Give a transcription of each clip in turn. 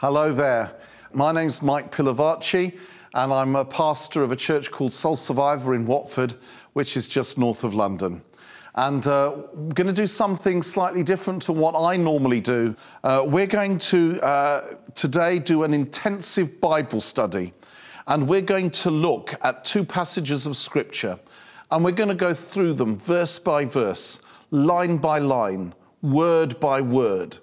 Hello there. My name's Mike Pilavachi, and I'm a pastor of a church called Soul Survivor in Watford, which is just north of London. And uh, we're going to do something slightly different to what I normally do. Uh, we're going to uh, today do an intensive Bible study, and we're going to look at two passages of Scripture, and we're going to go through them verse by verse, line by line, word by word.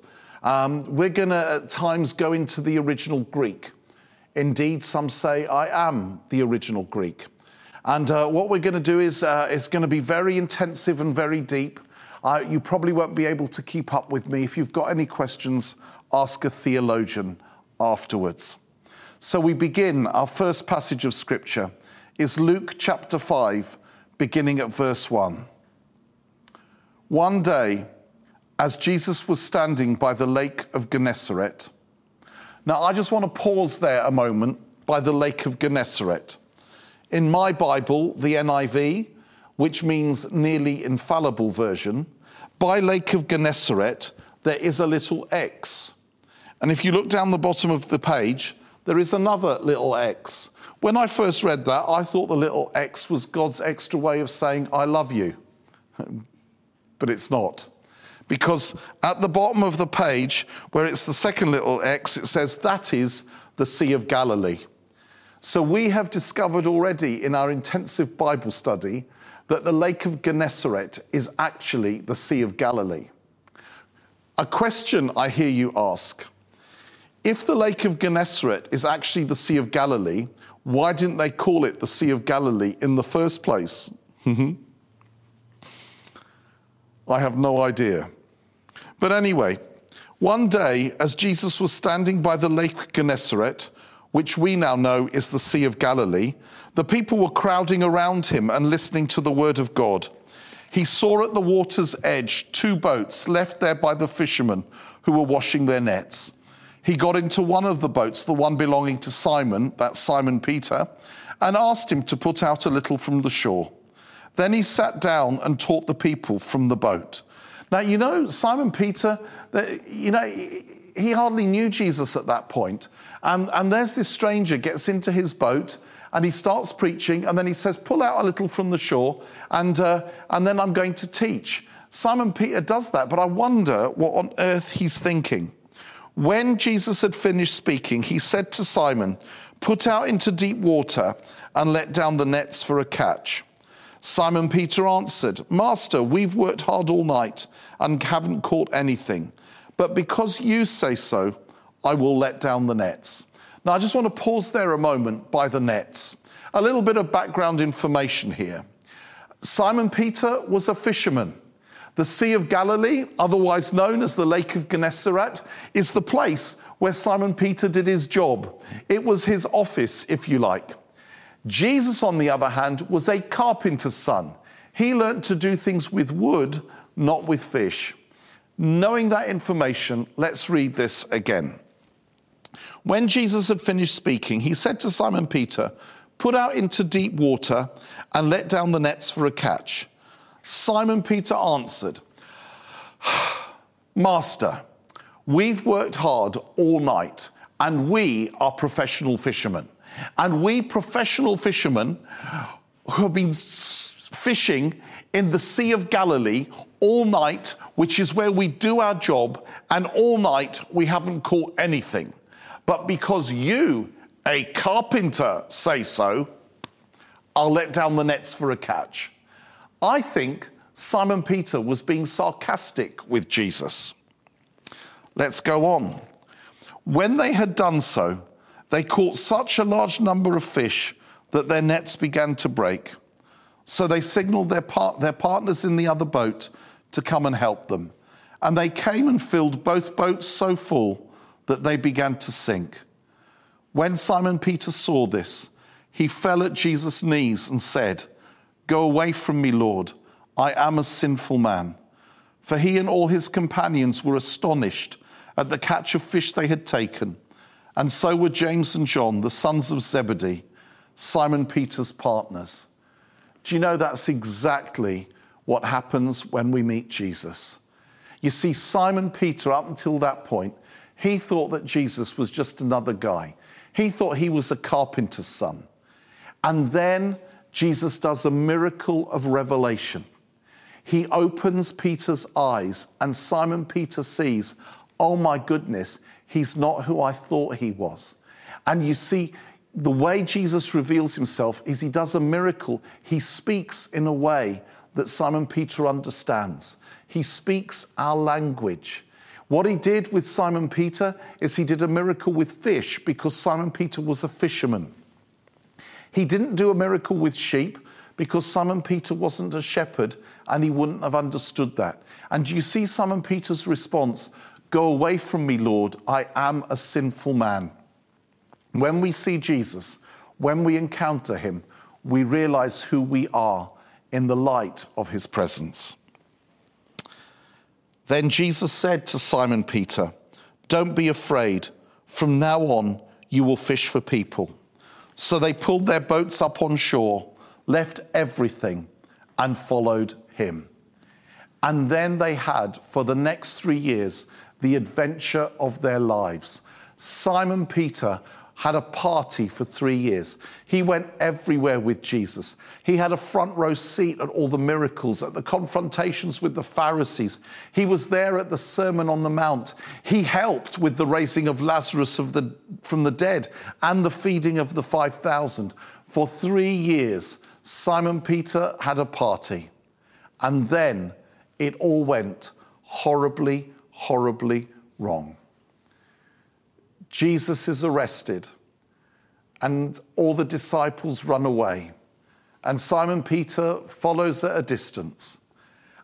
Um, we're going to at times go into the original Greek. Indeed, some say, I am the original Greek. And uh, what we're going to do is, uh, is going to be very intensive and very deep. Uh, you probably won't be able to keep up with me. If you've got any questions, ask a theologian afterwards. So we begin, our first passage of scripture is Luke chapter 5, beginning at verse 1. One day, as Jesus was standing by the lake of Gennesaret. Now, I just want to pause there a moment by the lake of Gennesaret. In my Bible, the NIV, which means nearly infallible version, by Lake of Gennesaret, there is a little X. And if you look down the bottom of the page, there is another little X. When I first read that, I thought the little X was God's extra way of saying, I love you. but it's not because at the bottom of the page, where it's the second little X, it says that is the Sea of Galilee. So we have discovered already in our intensive Bible study that the Lake of Gennesaret is actually the Sea of Galilee. A question I hear you ask if the Lake of Gennesaret is actually the Sea of Galilee, why didn't they call it the Sea of Galilee in the first place? I have no idea. But anyway, one day, as Jesus was standing by the lake Gennesaret, which we now know is the Sea of Galilee, the people were crowding around him and listening to the word of God. He saw at the water's edge two boats left there by the fishermen who were washing their nets. He got into one of the boats, the one belonging to Simon, that's Simon Peter, and asked him to put out a little from the shore. Then he sat down and taught the people from the boat. Now, you know, Simon Peter, you know, he hardly knew Jesus at that point. And, and there's this stranger gets into his boat and he starts preaching and then he says, pull out a little from the shore and, uh, and then I'm going to teach. Simon Peter does that, but I wonder what on earth he's thinking. When Jesus had finished speaking, he said to Simon, Put out into deep water and let down the nets for a catch. Simon Peter answered, Master, we've worked hard all night and haven't caught anything. But because you say so, I will let down the nets. Now, I just want to pause there a moment by the nets. A little bit of background information here. Simon Peter was a fisherman. The Sea of Galilee, otherwise known as the Lake of Gennesaret, is the place where Simon Peter did his job. It was his office, if you like. Jesus, on the other hand, was a carpenter's son. He learnt to do things with wood, not with fish. Knowing that information, let's read this again. When Jesus had finished speaking, he said to Simon Peter, Put out into deep water and let down the nets for a catch. Simon Peter answered, Master, we've worked hard all night and we are professional fishermen. And we professional fishermen who have been fishing in the Sea of Galilee all night, which is where we do our job, and all night we haven't caught anything. But because you, a carpenter, say so, I'll let down the nets for a catch. I think Simon Peter was being sarcastic with Jesus. Let's go on. When they had done so, they caught such a large number of fish that their nets began to break. So they signaled their, par- their partners in the other boat to come and help them. And they came and filled both boats so full that they began to sink. When Simon Peter saw this, he fell at Jesus' knees and said, Go away from me, Lord. I am a sinful man. For he and all his companions were astonished at the catch of fish they had taken. And so were James and John, the sons of Zebedee, Simon Peter's partners. Do you know that's exactly what happens when we meet Jesus? You see, Simon Peter, up until that point, He thought that Jesus was just another guy. He thought he was a carpenter's son. And then Jesus does a miracle of revelation. He opens Peter's eyes, and Simon Peter sees, oh my goodness, he's not who I thought he was. And you see, the way Jesus reveals himself is he does a miracle. He speaks in a way that Simon Peter understands. He speaks our language. What he did with Simon Peter is he did a miracle with fish because Simon Peter was a fisherman. He didn't do a miracle with sheep because Simon Peter wasn't a shepherd and he wouldn't have understood that. And you see Simon Peter's response Go away from me, Lord, I am a sinful man. When we see Jesus, when we encounter him, we realize who we are in the light of his presence. Then Jesus said to Simon Peter, Don't be afraid. From now on, you will fish for people. So they pulled their boats up on shore, left everything, and followed him. And then they had, for the next three years, the adventure of their lives. Simon Peter had a party for three years. He went everywhere with Jesus. He had a front row seat at all the miracles, at the confrontations with the Pharisees. He was there at the Sermon on the Mount. He helped with the raising of Lazarus of the, from the dead and the feeding of the 5,000. For three years, Simon Peter had a party. And then it all went horribly, horribly wrong. Jesus is arrested, and all the disciples run away. And Simon Peter follows at a distance.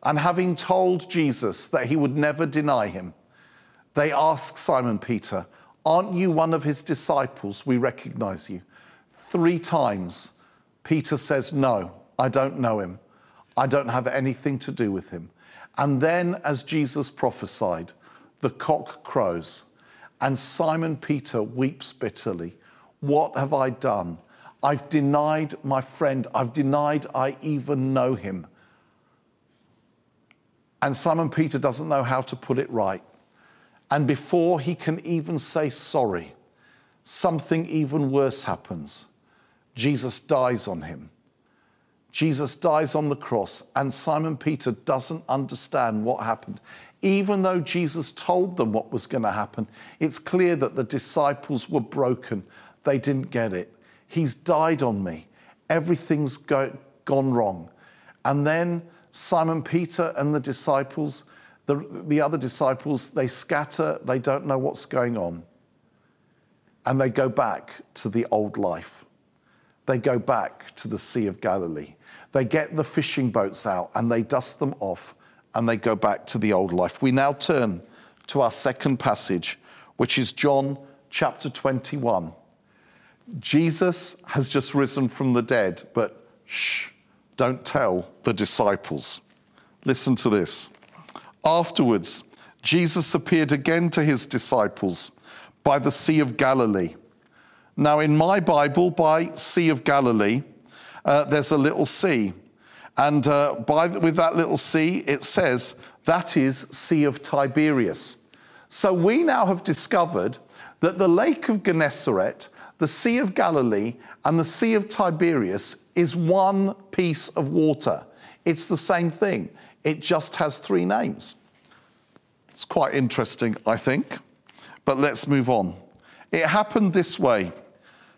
And having told Jesus that he would never deny him, they ask Simon Peter, Aren't you one of his disciples? We recognize you. Three times, Peter says, No, I don't know him. I don't have anything to do with him. And then, as Jesus prophesied, the cock crows. And Simon Peter weeps bitterly. What have I done? I've denied my friend. I've denied I even know him. And Simon Peter doesn't know how to put it right. And before he can even say sorry, something even worse happens. Jesus dies on him. Jesus dies on the cross, and Simon Peter doesn't understand what happened even though Jesus told them what was going to happen, it's clear that the disciples were broken. They didn't get it. He's died on me. Everything's go- gone wrong. And then Simon Peter and the disciples, the, the other disciples, they scatter. They don't know what's going on. And they go back to the old life. They go back to the Sea of Galilee. They get the fishing boats out and they dust them off and they go back to the old life. We now turn to our second passage, which is John chapter 21. Jesus has just risen from the dead, but shh, don't tell the disciples. Listen to this. Afterwards, Jesus appeared again to his disciples by the Sea of Galilee. Now, in my Bible, by Sea of Galilee, uh, there's a little sea. And uh, by, with that little sea, it says that is Sea of Tiberias. So we now have discovered that the Lake of Gennesaret, the Sea of Galilee, and the Sea of Tiberias is one piece of water. It's the same thing, it just has three names. It's quite interesting, I think. But let's move on. It happened this way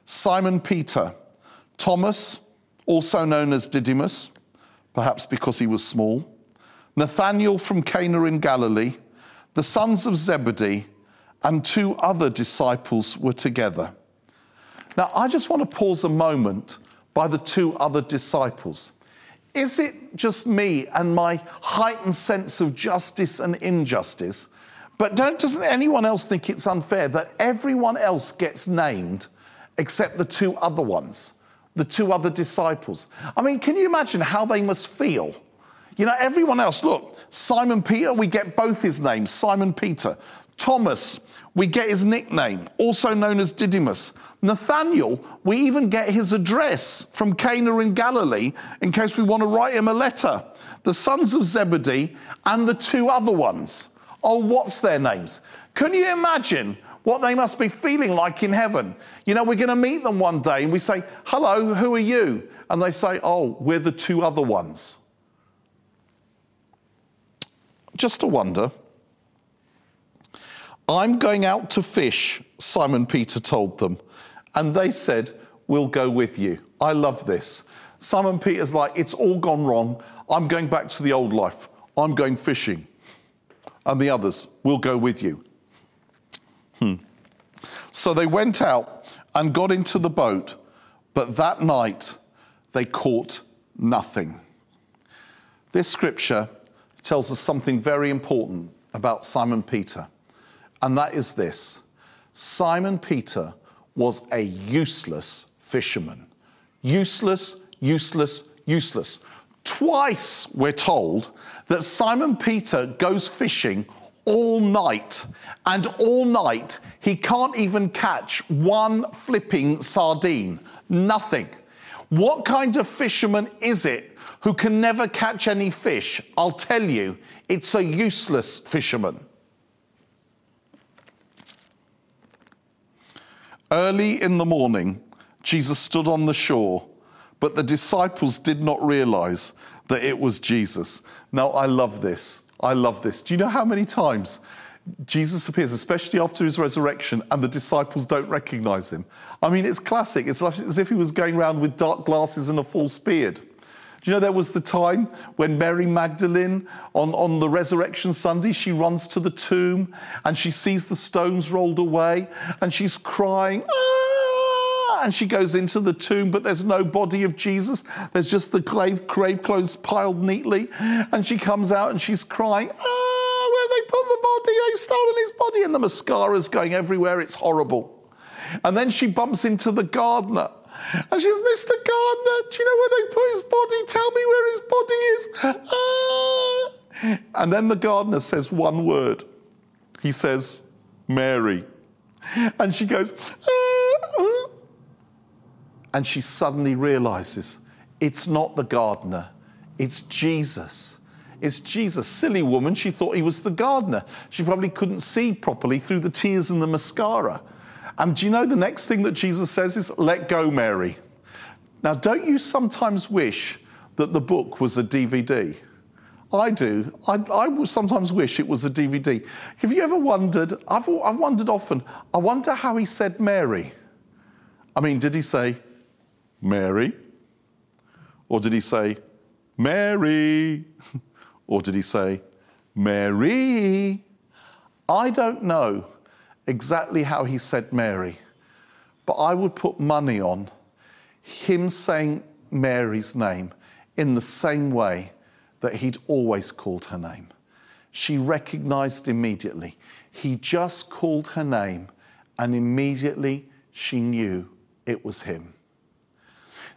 Simon Peter, Thomas, also known as Didymus, perhaps because he was small, Nathanael from Cana in Galilee, the sons of Zebedee, and two other disciples were together. Now, I just want to pause a moment by the two other disciples. Is it just me and my heightened sense of justice and injustice? But doesn't anyone else think it's unfair that everyone else gets named except the two other ones? the two other disciples. I mean, can you imagine how they must feel? You know, everyone else, look, Simon Peter, we get both his names, Simon Peter. Thomas, we get his nickname, also known as Didymus. Nathaniel, we even get his address from Cana in Galilee in case we want to write him a letter. The sons of Zebedee and the two other ones. Oh, what's their names? Can you imagine what they must be feeling like in heaven? You know, we're going to meet them one day and we say, Hello, who are you? And they say, Oh, we're the two other ones. Just a wonder. I'm going out to fish, Simon Peter told them. And they said, We'll go with you. I love this. Simon Peter's like, It's all gone wrong. I'm going back to the old life. I'm going fishing. And the others, We'll go with you. Hmm. So they went out and got into the boat, but that night they caught nothing. This scripture tells us something very important about Simon Peter, and that is this Simon Peter was a useless fisherman. Useless, useless, useless. Twice we're told that Simon Peter goes fishing all night, and all night he can't even catch one flipping sardine. Nothing. What kind of fisherman is it who can never catch any fish? I'll tell you, it's a useless fisherman. Early in the morning, Jesus stood on the shore, but the disciples did not realize that it was Jesus. Now, I love this. I love this. Do you know how many times Jesus appears, especially after his resurrection, and the disciples don't recognize him? I mean, it's classic. It's like, as if he was going around with dark glasses and a false beard. Do you know there was the time when Mary Magdalene, on, on the resurrection Sunday, she runs to the tomb and she sees the stones rolled away and she's crying, ah! And she goes into the tomb, but there's no body of Jesus. There's just the grave, grave clothes piled neatly. And she comes out and she's crying, ah, where they put the body? They've stolen his body. And the mascara's going everywhere. It's horrible. And then she bumps into the gardener and she says, Mr. Gardener, do you know where they put his body? Tell me where his body is. Ah. And then the gardener says one word. He says, Mary. And she goes, ah. And she suddenly realizes it's not the gardener, it's Jesus. It's Jesus. Silly woman, she thought he was the gardener. She probably couldn't see properly through the tears and the mascara. And do you know the next thing that Jesus says is, let go, Mary? Now, don't you sometimes wish that the book was a DVD? I do. I, I sometimes wish it was a DVD. Have you ever wondered? I've, I've wondered often, I wonder how he said Mary. I mean, did he say Mary? Or did he say Mary? or did he say Mary? I don't know exactly how he said Mary, but I would put money on him saying Mary's name in the same way that he'd always called her name. She recognized immediately. He just called her name, and immediately she knew it was him.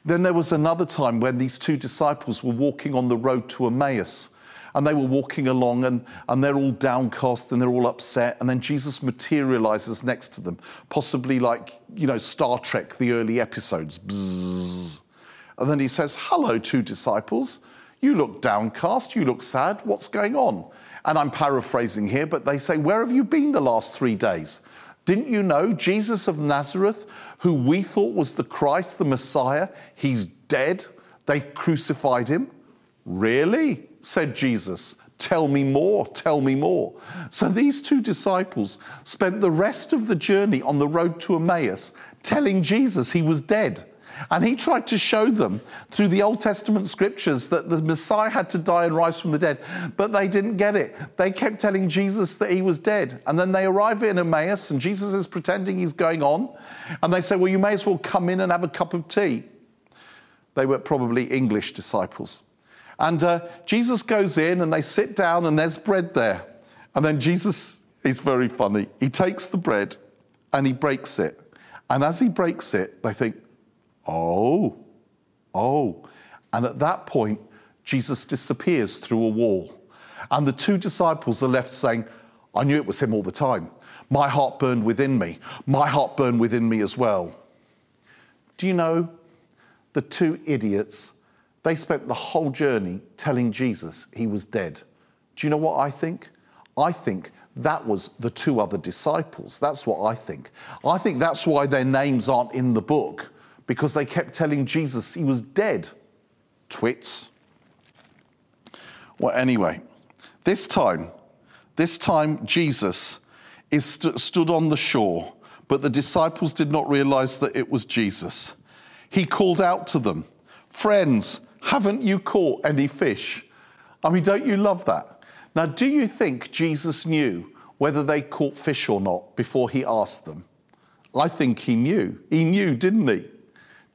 Then there was another time when these two disciples were walking on the road to Emmaus and they were walking along and, and they're all downcast and they're all upset. And then Jesus materializes next to them, possibly like, you know, Star Trek, the early episodes. Bzzz. And then he says, Hello, two disciples. You look downcast. You look sad. What's going on? And I'm paraphrasing here, but they say, Where have you been the last three days? Didn't you know Jesus of Nazareth, who we thought was the Christ, the Messiah, he's dead? They've crucified him. Really? said Jesus. Tell me more, tell me more. So these two disciples spent the rest of the journey on the road to Emmaus telling Jesus he was dead. And he tried to show them through the Old Testament scriptures that the Messiah had to die and rise from the dead, but they didn't get it. They kept telling Jesus that he was dead. And then they arrive in Emmaus, and Jesus is pretending he's going on. And they say, Well, you may as well come in and have a cup of tea. They were probably English disciples. And uh, Jesus goes in and they sit down and there's bread there. And then Jesus is very funny. He takes the bread and he breaks it. And as he breaks it, they think, oh, oh. And at that point, Jesus disappears through a wall. And the two disciples are left saying, I knew it was him all the time. My heart burned within me. My heart burned within me as well. Do you know the two idiots they spent the whole journey telling Jesus he was dead. Do you know what I think? I think that was the two other disciples. That's what I think. I think that's why their names aren't in the book, because they kept telling Jesus he was dead. Twits. Well, anyway, this time, this time Jesus is st- stood on the shore, but the disciples did not realize that it was Jesus. He called out to them, Friends, haven't you caught any fish? I mean, don't you love that? Now, do you think Jesus knew whether they caught fish or not before he asked them? I think he knew. He knew, didn't he?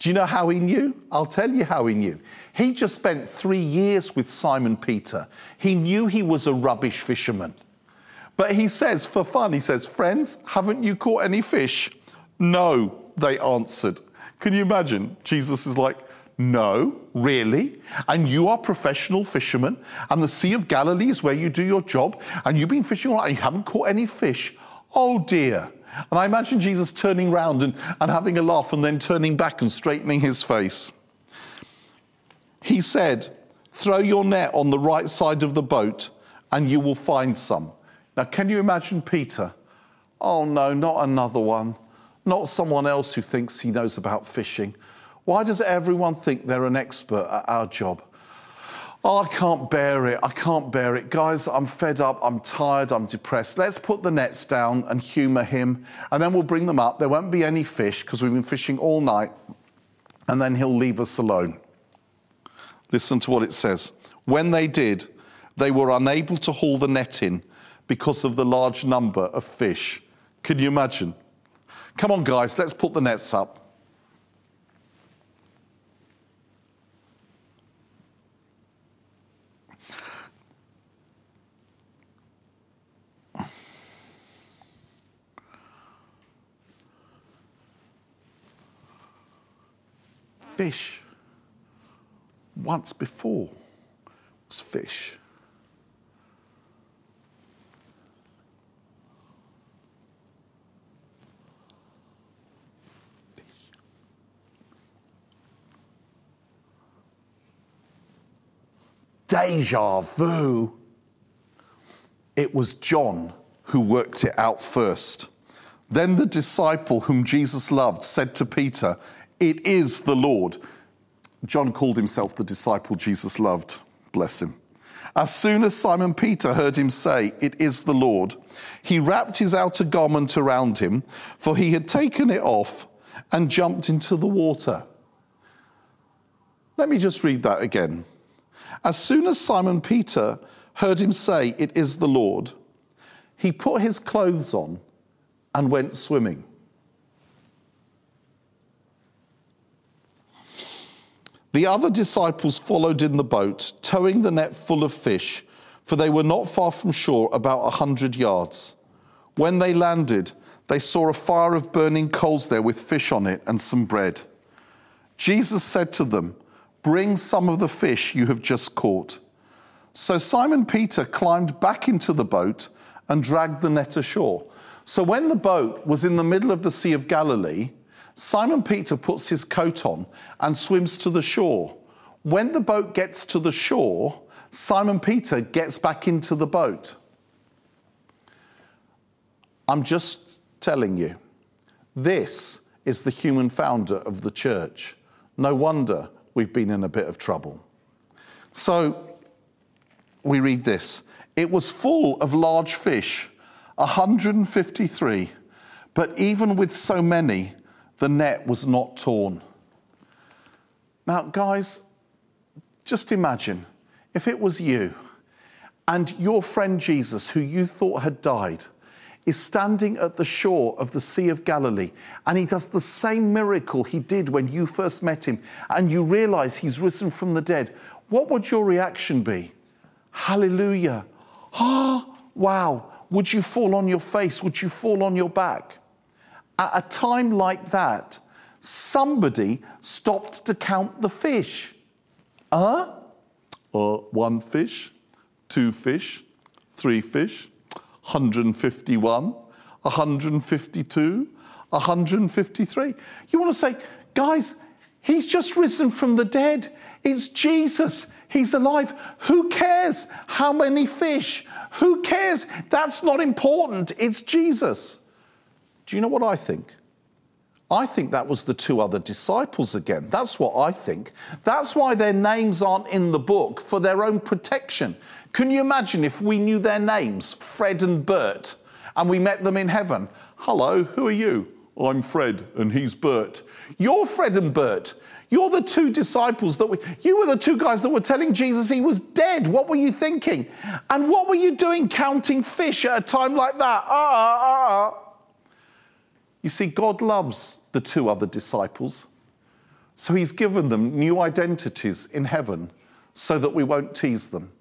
Do you know how he knew? I'll tell you how he knew. He just spent three years with Simon Peter. He knew he was a rubbish fisherman. But he says, for fun, he says, Friends, haven't you caught any fish? No, they answered. Can you imagine? Jesus is like, no, really? And you are professional fishermen, and the Sea of Galilee is where you do your job, and you've been fishing all night and you haven't caught any fish. Oh dear. And I imagine Jesus turning round and, and having a laugh and then turning back and straightening his face. He said, Throw your net on the right side of the boat, and you will find some. Now, can you imagine Peter? Oh no, not another one. Not someone else who thinks he knows about fishing. Why does everyone think they're an expert at our job? Oh, I can't bear it. I can't bear it. Guys, I'm fed up. I'm tired. I'm depressed. Let's put the nets down and humour him, and then we'll bring them up. There won't be any fish because we've been fishing all night, and then he'll leave us alone. Listen to what it says. When they did, they were unable to haul the net in because of the large number of fish. Can you imagine? Come on, guys, let's put the nets up. Fish. Once before was fish. Fish. Deja vu. It was John who worked it out first. Then the disciple whom Jesus loved said to Peter, it is the Lord. John called himself the disciple Jesus loved. Bless him. As soon as Simon Peter heard him say, It is the Lord, he wrapped his outer garment around him, for he had taken it off and jumped into the water. Let me just read that again. As soon as Simon Peter heard him say, It is the Lord, he put his clothes on and went swimming. The other disciples followed in the boat, towing the net full of fish, for they were not far from shore, about a hundred yards. When they landed, they saw a fire of burning coals there with fish on it and some bread. Jesus said to them, Bring some of the fish you have just caught. So Simon Peter climbed back into the boat and dragged the net ashore. So when the boat was in the middle of the Sea of Galilee, Simon Peter puts his coat on and swims to the shore. When the boat gets to the shore, Simon Peter gets back into the boat. I'm just telling you, this is the human founder of the church. No wonder we've been in a bit of trouble. So we read this it was full of large fish, 153, but even with so many, the net was not torn. Now, guys, just imagine if it was you and your friend Jesus, who you thought had died, is standing at the shore of the Sea of Galilee and he does the same miracle he did when you first met him and you realize he's risen from the dead. What would your reaction be? Hallelujah. Ah, oh, wow. Would you fall on your face? Would you fall on your back? At a time like that, somebody stopped to count the fish. Uh? Uh, one fish, two fish, three fish, 151, 152, 153. You want to say, guys, He's just risen from the dead. It's Jesus. He's alive. Who cares how many fish? Who cares? That's not important. It's Jesus. Do you know what I think? I think that was the two other disciples again. That's what I think. That's why their names aren't in the book for their own protection. Can you imagine if we knew their names, Fred and Bert, and we met them in heaven? Hello, who are you? I'm Fred and he's Bert. You're Fred and Bert. You're the two disciples that we, you were the two guys that were telling Jesus he was dead. What were you thinking? And what were you doing counting fish at a time like that? Ah, ah, ah. You see, God loves the two other disciples. So he's given them new identities in heaven so that we won't tease them.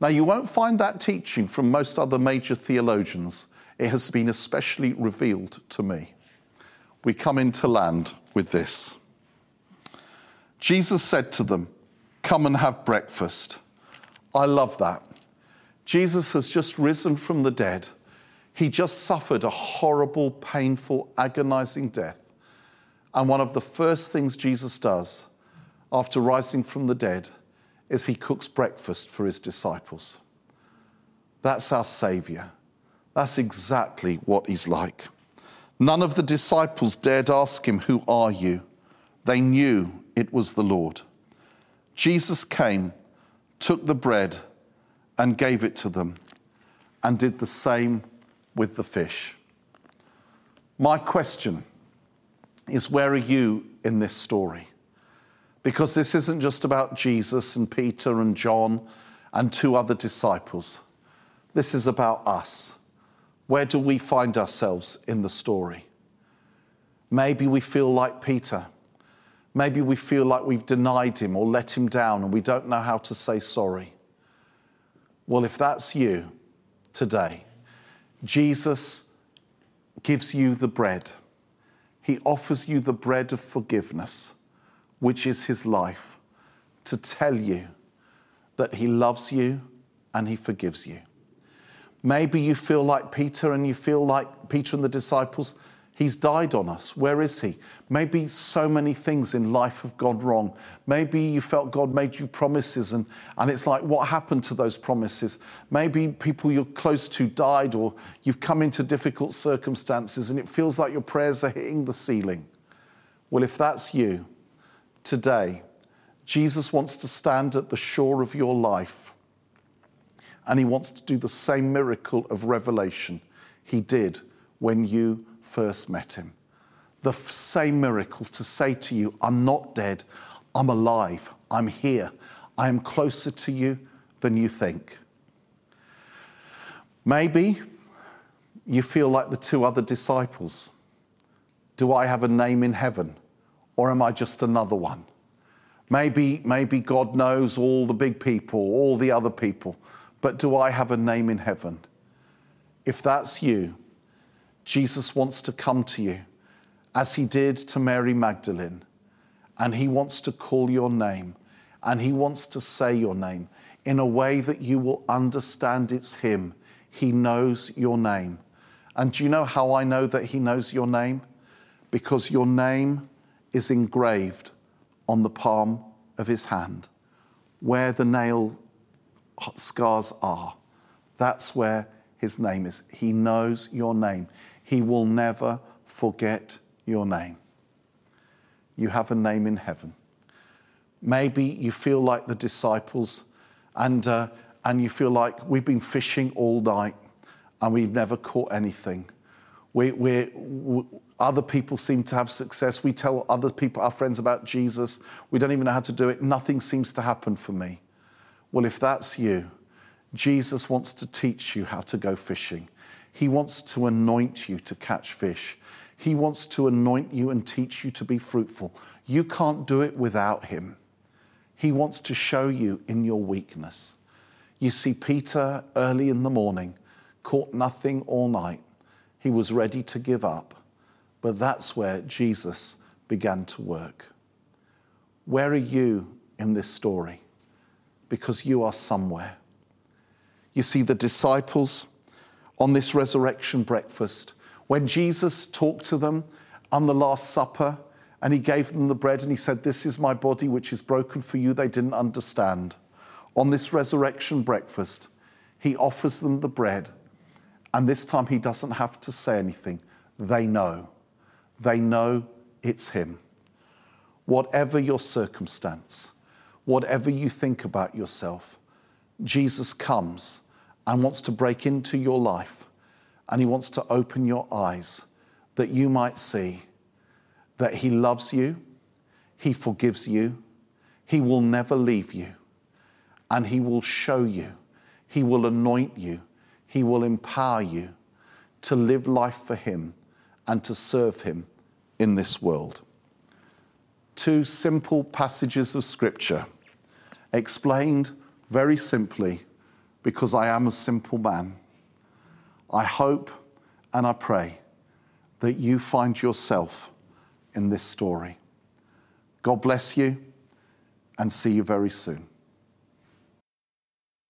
Now, you won't find that teaching from most other major theologians. It has been especially revealed to me. We come into land with this. Jesus said to them, Come and have breakfast. I love that. Jesus has just risen from the dead. He just suffered a horrible, painful, agonizing death. And one of the first things Jesus does after rising from the dead is he cooks breakfast for his disciples. That's our Savior. That's exactly what he's like. None of the disciples dared ask him, Who are you? They knew it was the Lord. Jesus came, took the bread, and gave it to them, and did the same with the fish. My question is where are you in this story? Because this isn't just about Jesus and Peter and John and two other disciples. This is about us. Where do we find ourselves in the story? Maybe we feel like Peter Maybe we feel like we've denied him or let him down and we don't know how to say sorry. Well, if that's you today, Jesus gives you the bread. He offers you the bread of forgiveness, which is his life, to tell you that he loves you and he forgives you. Maybe you feel like Peter and you feel like Peter and the disciples He's died on us. Where is He? Maybe so many things in life have gone wrong. Maybe you felt God made you promises and, and it's like, what happened to those promises? Maybe people you're close to died or you've come into difficult circumstances and it feels like your prayers are hitting the ceiling. Well, if that's you, today, Jesus wants to stand at the shore of your life and He wants to do the same miracle of revelation He did when you first met him. The same miracle to say to you, I'm not dead, I'm alive, I'm here, I am closer to you than you think. Maybe you feel like the two other disciples. Do I have a name in heaven or am I just another one? Maybe, maybe God knows all the big people, all the other people, but do I have a name in heaven? If that's you, Jesus wants to come to you as he did to Mary Magdalene, and he wants to call your name, and he wants to say your name in a way that you will understand it's him. He knows your name. And do you know how I know that he knows your name? Because your name is engraved on the palm of his hand. Where the nail scars are, that's where his name is. He knows your name. He will never forget your name. You have a name in heaven. Maybe you feel like the disciples and, uh, and you feel like we've been fishing all night and we've never caught anything. We, we, we, other people seem to have success. We tell other people, our friends, about Jesus. We don't even know how to do it. Nothing seems to happen for me. Well, if that's you, Jesus wants to teach you how to go fishing. He wants to anoint you to catch fish. He wants to anoint you and teach you to be fruitful. You can't do it without Him. He wants to show you in your weakness. You see, Peter early in the morning caught nothing all night. He was ready to give up. But that's where Jesus began to work. Where are you in this story? Because you are somewhere. You see, the disciples on this resurrection breakfast when Jesus talked to them on the Last Supper And he gave them the bread and he said, This is my body which is broken for you. They didn't understand. On this resurrection breakfast, he offers them the bread. And this time he doesn't have to say anything. They know. They know it's him. Whatever your circumstance, whatever you think about yourself, Jesus comes and wants to break into your life and he wants to open your eyes that you might see that he loves you, he forgives you, he will never leave you, and he will show you, he will anoint you, he will empower you to live life for him and to serve him in this world. Two simple passages of scripture explained very simply because I am a simple man. I hope and I pray that you find yourself in this story. God bless you and see you very soon.